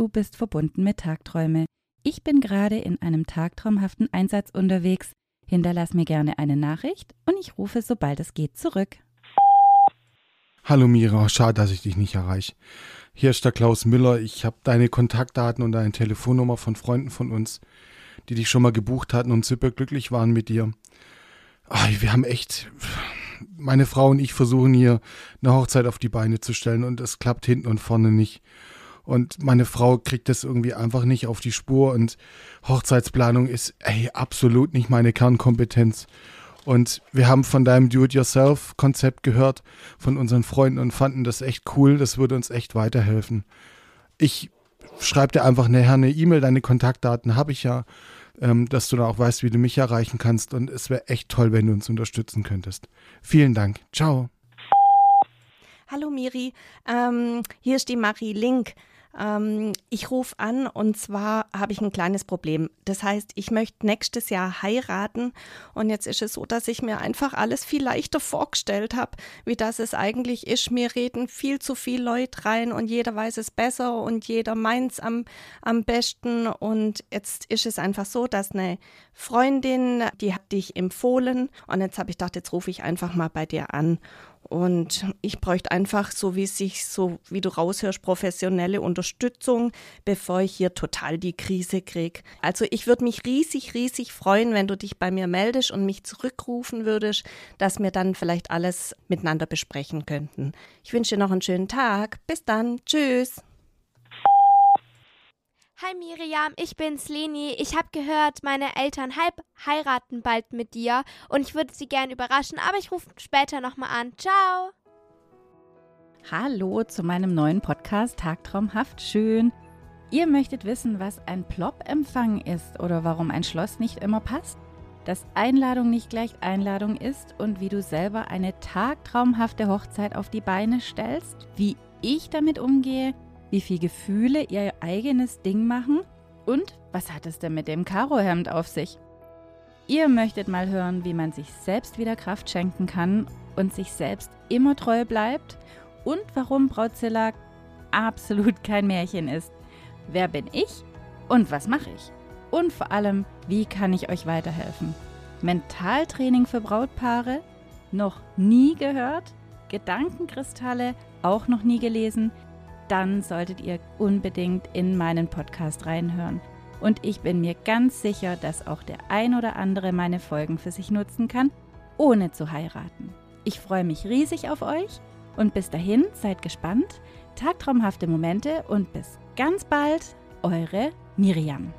du bist verbunden mit Tagträume. Ich bin gerade in einem tagtraumhaften Einsatz unterwegs. Hinterlass mir gerne eine Nachricht und ich rufe, sobald es geht, zurück. Hallo Mira, schade, dass ich dich nicht erreiche. Hier ist der Klaus Müller. Ich habe deine Kontaktdaten und deine Telefonnummer von Freunden von uns, die dich schon mal gebucht hatten und super glücklich waren mit dir. Ach, wir haben echt, meine Frau und ich versuchen hier eine Hochzeit auf die Beine zu stellen und es klappt hinten und vorne nicht. Und meine Frau kriegt das irgendwie einfach nicht auf die Spur und Hochzeitsplanung ist ey, absolut nicht meine Kernkompetenz. Und wir haben von deinem Do-it-yourself-Konzept gehört, von unseren Freunden und fanden das echt cool. Das würde uns echt weiterhelfen. Ich schreibe dir einfach nachher eine E-Mail, deine Kontaktdaten habe ich ja, ähm, dass du da auch weißt, wie du mich erreichen kannst. Und es wäre echt toll, wenn du uns unterstützen könntest. Vielen Dank. Ciao. Hallo Miri, ähm, hier ist die Marie Link. Ähm, ich rufe an und zwar habe ich ein kleines Problem. Das heißt, ich möchte nächstes Jahr heiraten und jetzt ist es so, dass ich mir einfach alles viel leichter vorgestellt habe, wie das es eigentlich ist. Mir reden viel zu viele Leute rein und jeder weiß es besser und jeder meint es am, am besten und jetzt ist es einfach so, dass eine Freundin, die hat dich empfohlen und jetzt habe ich gedacht, jetzt rufe ich einfach mal bei dir an und ich bräuchte einfach, so wie sich, so wie du raushörst, professionelle Unterstützung, bevor ich hier total die Krise kriege. Also ich würde mich riesig, riesig freuen, wenn du dich bei mir meldest und mich zurückrufen würdest, dass wir dann vielleicht alles miteinander besprechen könnten. Ich wünsche dir noch einen schönen Tag. Bis dann. Tschüss. Hi Miriam, ich bin's Leni. Ich habe gehört, meine Eltern halb heiraten bald mit dir und ich würde sie gern überraschen, aber ich rufe später nochmal an. Ciao. Hallo zu meinem neuen Podcast Tagtraumhaft schön. Ihr möchtet wissen, was ein Plop-Empfang ist oder warum ein Schloss nicht immer passt? Dass Einladung nicht gleich Einladung ist und wie du selber eine tagtraumhafte Hochzeit auf die Beine stellst? Wie ich damit umgehe? Wie viel Gefühle ihr eigenes Ding machen und was hat es denn mit dem Karohemd auf sich? Ihr möchtet mal hören, wie man sich selbst wieder Kraft schenken kann und sich selbst immer treu bleibt und warum Brautzilla absolut kein Märchen ist. Wer bin ich und was mache ich? Und vor allem, wie kann ich euch weiterhelfen? Mentaltraining für Brautpaare? Noch nie gehört? Gedankenkristalle? Auch noch nie gelesen? Dann solltet ihr unbedingt in meinen Podcast reinhören. Und ich bin mir ganz sicher, dass auch der ein oder andere meine Folgen für sich nutzen kann, ohne zu heiraten. Ich freue mich riesig auf euch und bis dahin seid gespannt, tagtraumhafte Momente und bis ganz bald, eure Miriam.